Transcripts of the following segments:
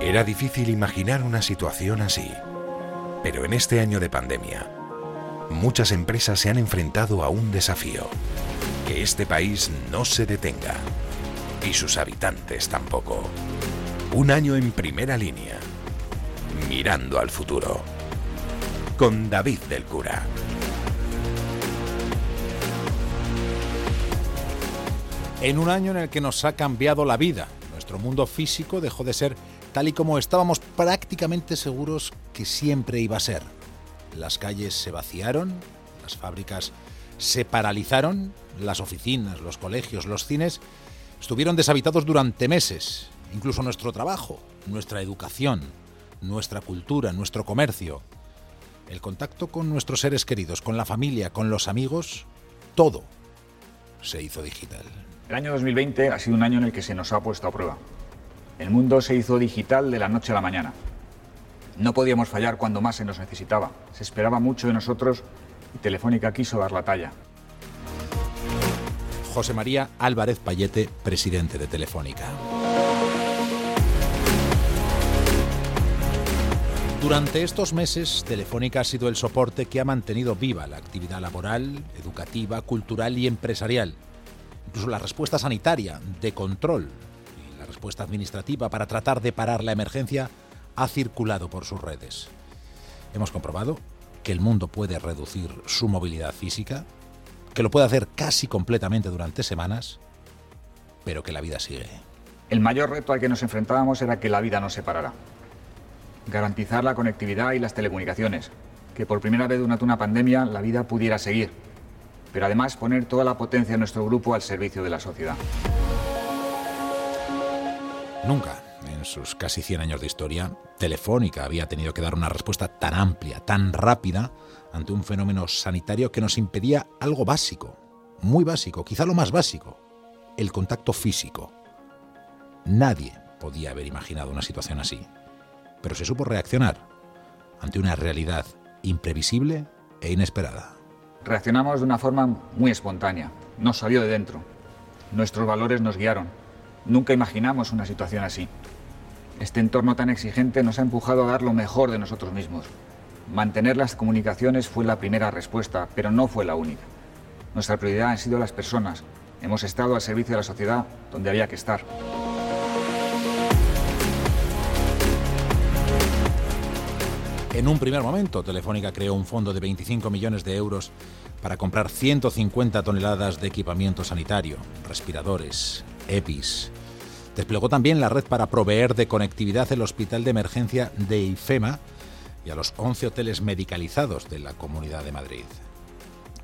Era difícil imaginar una situación así, pero en este año de pandemia, muchas empresas se han enfrentado a un desafío, que este país no se detenga. Y sus habitantes tampoco. Un año en primera línea, mirando al futuro, con David del Cura. En un año en el que nos ha cambiado la vida, nuestro mundo físico dejó de ser tal y como estábamos prácticamente seguros que siempre iba a ser. Las calles se vaciaron, las fábricas se paralizaron, las oficinas, los colegios, los cines estuvieron deshabitados durante meses. Incluso nuestro trabajo, nuestra educación, nuestra cultura, nuestro comercio, el contacto con nuestros seres queridos, con la familia, con los amigos, todo se hizo digital. El año 2020 ha sido un año en el que se nos ha puesto a prueba. El mundo se hizo digital de la noche a la mañana. No podíamos fallar cuando más se nos necesitaba. Se esperaba mucho de nosotros y Telefónica quiso dar la talla. José María Álvarez Payete, presidente de Telefónica. Durante estos meses, Telefónica ha sido el soporte que ha mantenido viva la actividad laboral, educativa, cultural y empresarial incluso la respuesta sanitaria, de control respuesta administrativa para tratar de parar la emergencia ha circulado por sus redes. Hemos comprobado que el mundo puede reducir su movilidad física, que lo puede hacer casi completamente durante semanas, pero que la vida sigue. El mayor reto al que nos enfrentábamos era que la vida no se parara. Garantizar la conectividad y las telecomunicaciones, que por primera vez durante una pandemia la vida pudiera seguir pero además poner toda la potencia de nuestro grupo al servicio de la sociedad. Nunca, en sus casi 100 años de historia, Telefónica había tenido que dar una respuesta tan amplia, tan rápida, ante un fenómeno sanitario que nos impedía algo básico, muy básico, quizá lo más básico, el contacto físico. Nadie podía haber imaginado una situación así, pero se supo reaccionar ante una realidad imprevisible e inesperada. Reaccionamos de una forma muy espontánea, nos salió de dentro. Nuestros valores nos guiaron. Nunca imaginamos una situación así. Este entorno tan exigente nos ha empujado a dar lo mejor de nosotros mismos. Mantener las comunicaciones fue la primera respuesta, pero no fue la única. Nuestra prioridad han sido las personas. Hemos estado al servicio de la sociedad donde había que estar. En un primer momento, Telefónica creó un fondo de 25 millones de euros para comprar 150 toneladas de equipamiento sanitario, respiradores, EPIs. Desplegó también la red para proveer de conectividad el hospital de emergencia de IFEMA y a los 11 hoteles medicalizados de la Comunidad de Madrid.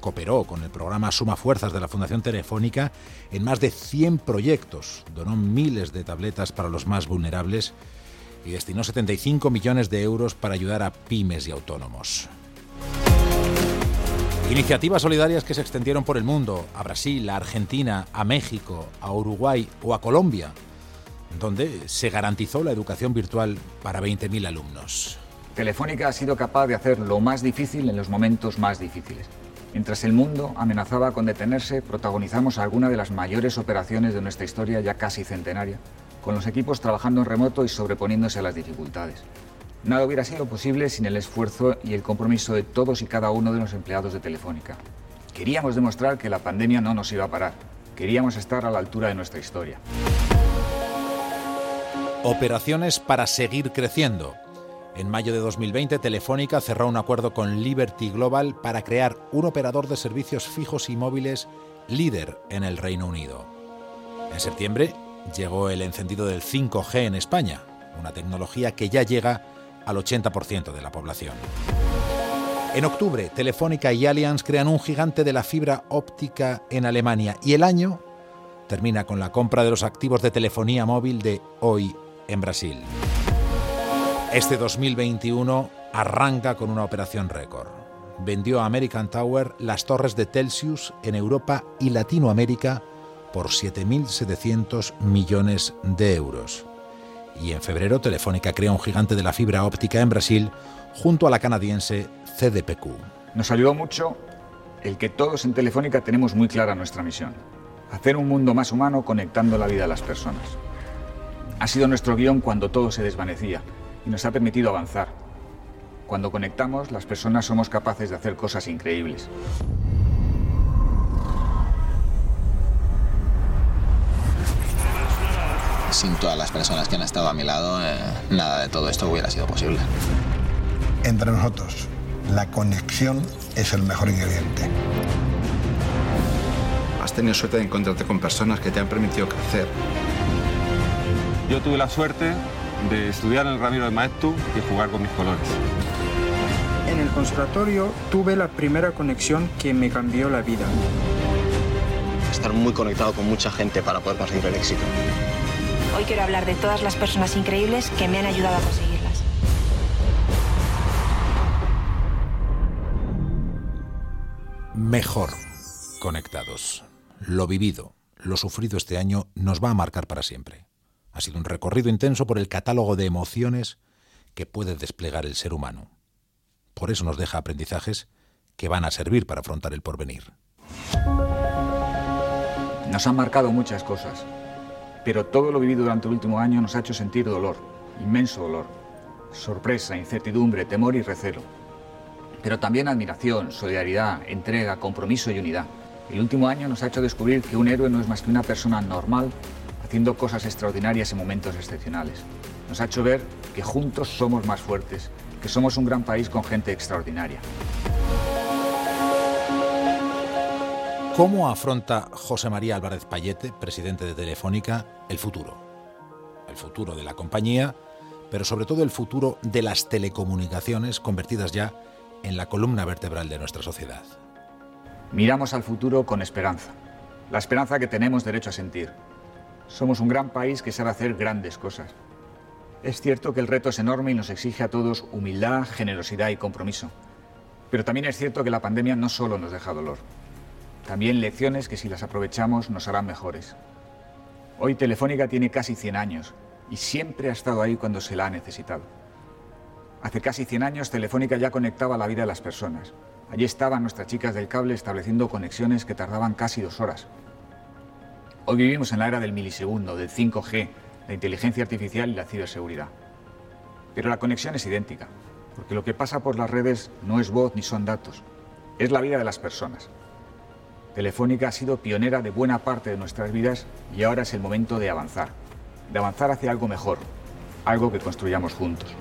Cooperó con el programa Suma Fuerzas de la Fundación Telefónica en más de 100 proyectos, donó miles de tabletas para los más vulnerables y destinó 75 millones de euros para ayudar a pymes y autónomos. Iniciativas solidarias que se extendieron por el mundo, a Brasil, a Argentina, a México, a Uruguay o a Colombia, donde se garantizó la educación virtual para 20.000 alumnos. Telefónica ha sido capaz de hacer lo más difícil en los momentos más difíciles. Mientras el mundo amenazaba con detenerse, protagonizamos alguna de las mayores operaciones de nuestra historia ya casi centenaria con los equipos trabajando en remoto y sobreponiéndose a las dificultades. Nada hubiera sido posible sin el esfuerzo y el compromiso de todos y cada uno de los empleados de Telefónica. Queríamos demostrar que la pandemia no nos iba a parar. Queríamos estar a la altura de nuestra historia. Operaciones para seguir creciendo. En mayo de 2020, Telefónica cerró un acuerdo con Liberty Global para crear un operador de servicios fijos y móviles líder en el Reino Unido. En septiembre, llegó el encendido del 5G en España, una tecnología que ya llega al 80% de la población. En octubre, Telefónica y Allianz crean un gigante de la fibra óptica en Alemania y el año termina con la compra de los activos de telefonía móvil de Hoy en Brasil. Este 2021 arranca con una operación récord. Vendió a American Tower las torres de Telsius en Europa y Latinoamérica por 7.700 millones de euros. Y en febrero Telefónica crea un gigante de la fibra óptica en Brasil junto a la canadiense CDPQ. Nos ayudó mucho el que todos en Telefónica tenemos muy clara nuestra misión. Hacer un mundo más humano conectando la vida de las personas. Ha sido nuestro guion cuando todo se desvanecía y nos ha permitido avanzar. Cuando conectamos, las personas somos capaces de hacer cosas increíbles. Sin todas las personas que han estado a mi lado, eh, nada de todo esto hubiera sido posible. Entre nosotros, la conexión es el mejor ingrediente. Has tenido suerte de encontrarte con personas que te han permitido crecer. Yo tuve la suerte de estudiar en el Ramiro de Maeztu y jugar con mis colores. En el conservatorio tuve la primera conexión que me cambió la vida. Estar muy conectado con mucha gente para poder conseguir el éxito. Hoy quiero hablar de todas las personas increíbles que me han ayudado a conseguirlas. Mejor conectados. Lo vivido, lo sufrido este año nos va a marcar para siempre. Ha sido un recorrido intenso por el catálogo de emociones que puede desplegar el ser humano. Por eso nos deja aprendizajes que van a servir para afrontar el porvenir. Nos han marcado muchas cosas, pero todo lo vivido durante el último año nos ha hecho sentir dolor, inmenso dolor, sorpresa, incertidumbre, temor y recelo. Pero también admiración, solidaridad, entrega, compromiso y unidad. El último año nos ha hecho descubrir que un héroe no es más que una persona normal haciendo cosas extraordinarias en momentos excepcionales. Nos ha hecho ver que juntos somos más fuertes, que somos un gran país con gente extraordinaria. ¿Cómo afronta José María Álvarez Payete, presidente de Telefónica, el futuro? El futuro de la compañía, pero sobre todo el futuro de las telecomunicaciones convertidas ya en la columna vertebral de nuestra sociedad. Miramos al futuro con esperanza, la esperanza que tenemos derecho a sentir. Somos un gran país que sabe hacer grandes cosas. Es cierto que el reto es enorme y nos exige a todos humildad, generosidad y compromiso. Pero también es cierto que la pandemia no solo nos deja dolor, también lecciones que si las aprovechamos nos harán mejores. Hoy Telefónica tiene casi 100 años y siempre ha estado ahí cuando se la ha necesitado. Hace casi 100 años Telefónica ya conectaba la vida de las personas. Allí estaban nuestras chicas del cable estableciendo conexiones que tardaban casi dos horas. Hoy vivimos en la era del milisegundo, del 5G, la inteligencia artificial y la ciberseguridad. Pero la conexión es idéntica, porque lo que pasa por las redes no es voz ni son datos, es la vida de las personas. Telefónica ha sido pionera de buena parte de nuestras vidas y ahora es el momento de avanzar, de avanzar hacia algo mejor, algo que construyamos juntos.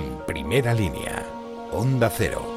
En primera línea, Onda Cero.